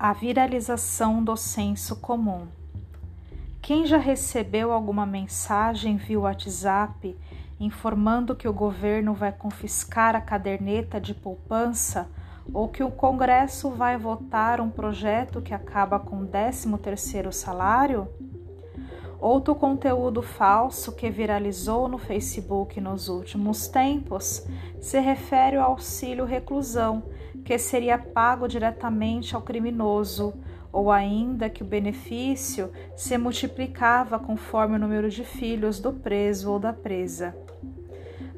A viralização do senso comum. Quem já recebeu alguma mensagem via WhatsApp informando que o governo vai confiscar a caderneta de poupança ou que o Congresso vai votar um projeto que acaba com o 13º salário? Outro conteúdo falso que viralizou no Facebook nos últimos tempos se refere ao auxílio reclusão, que seria pago diretamente ao criminoso, ou ainda que o benefício se multiplicava conforme o número de filhos do preso ou da presa.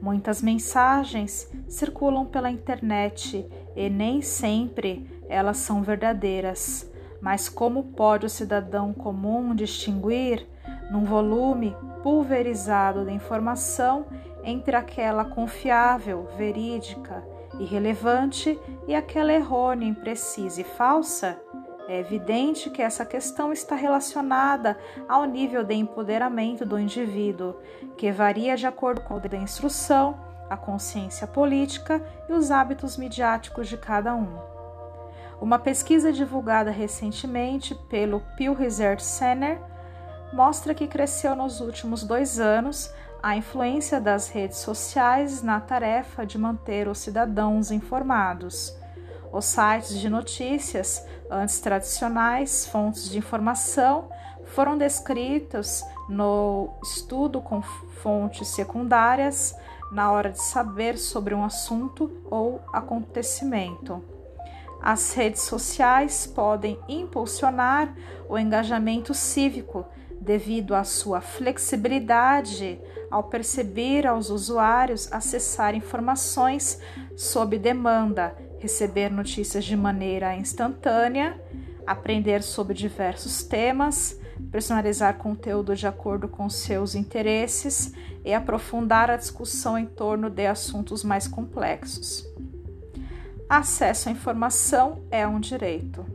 Muitas mensagens circulam pela internet e nem sempre elas são verdadeiras. Mas como pode o cidadão comum distinguir num volume pulverizado de informação entre aquela confiável, verídica e relevante e aquela errônea, imprecisa e falsa? É evidente que essa questão está relacionada ao nível de empoderamento do indivíduo, que varia de acordo com a instrução, a consciência política e os hábitos midiáticos de cada um. Uma pesquisa divulgada recentemente pelo Pew Research Center mostra que cresceu nos últimos dois anos a influência das redes sociais na tarefa de manter os cidadãos informados. Os sites de notícias, antes tradicionais, fontes de informação, foram descritos no estudo com fontes secundárias na hora de saber sobre um assunto ou acontecimento. As redes sociais podem impulsionar o engajamento cívico devido à sua flexibilidade ao perceber aos usuários acessar informações sob demanda, receber notícias de maneira instantânea, aprender sobre diversos temas, personalizar conteúdo de acordo com seus interesses e aprofundar a discussão em torno de assuntos mais complexos. Acesso à informação é um direito.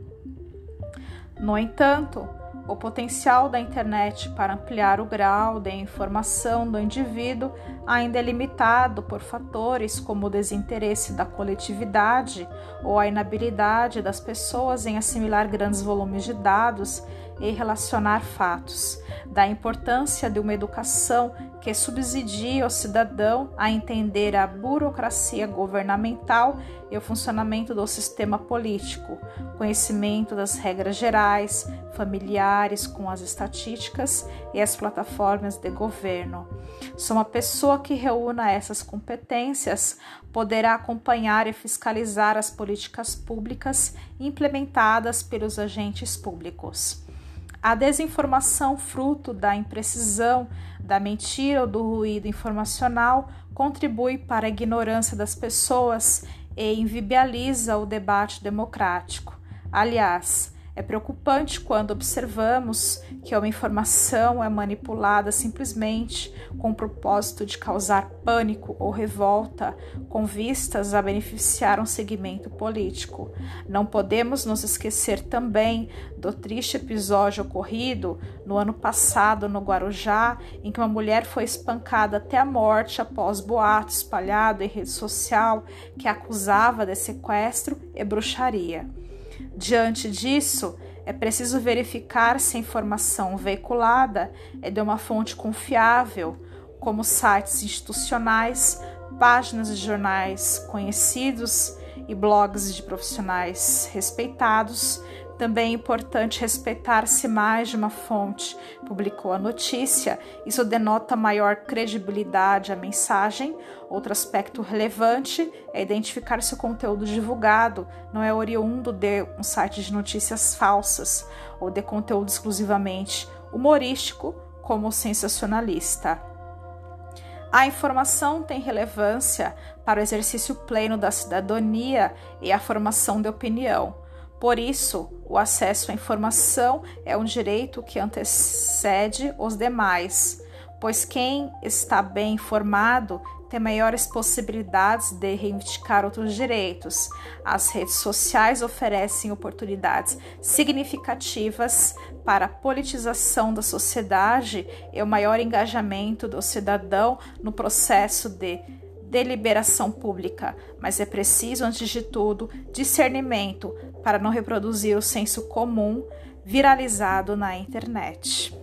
No entanto, o potencial da internet para ampliar o grau de informação do indivíduo ainda é limitado por fatores como o desinteresse da coletividade ou a inabilidade das pessoas em assimilar grandes volumes de dados e relacionar fatos, da importância de uma educação que subsidie o cidadão a entender a burocracia governamental e o funcionamento do sistema político, conhecimento das regras gerais, familiares com as estatísticas e as plataformas de governo. Só uma pessoa que reúna essas competências poderá acompanhar e fiscalizar as políticas públicas implementadas pelos agentes públicos. A desinformação, fruto da imprecisão, da mentira ou do ruído informacional, contribui para a ignorância das pessoas e invibializa o debate democrático. Aliás, é preocupante quando observamos que uma informação é manipulada simplesmente com o propósito de causar pânico ou revolta, com vistas a beneficiar um segmento político. Não podemos nos esquecer também do triste episódio ocorrido no ano passado no Guarujá, em que uma mulher foi espancada até a morte após boato espalhado em rede social que a acusava de sequestro e bruxaria. Diante disso, é preciso verificar se a informação veiculada é de uma fonte confiável, como sites institucionais, páginas de jornais conhecidos e blogs de profissionais respeitados, também é importante respeitar se mais de uma fonte publicou a notícia, isso denota maior credibilidade à mensagem. Outro aspecto relevante é identificar se o conteúdo divulgado não é oriundo de um site de notícias falsas ou de conteúdo exclusivamente humorístico, como sensacionalista. A informação tem relevância para o exercício pleno da cidadania e a formação de opinião. Por isso, o acesso à informação é um direito que antecede os demais, pois quem está bem informado tem maiores possibilidades de reivindicar outros direitos. As redes sociais oferecem oportunidades significativas para a politização da sociedade e o maior engajamento do cidadão no processo de deliberação pública, mas é preciso, antes de tudo, discernimento para não reproduzir o senso comum viralizado na internet.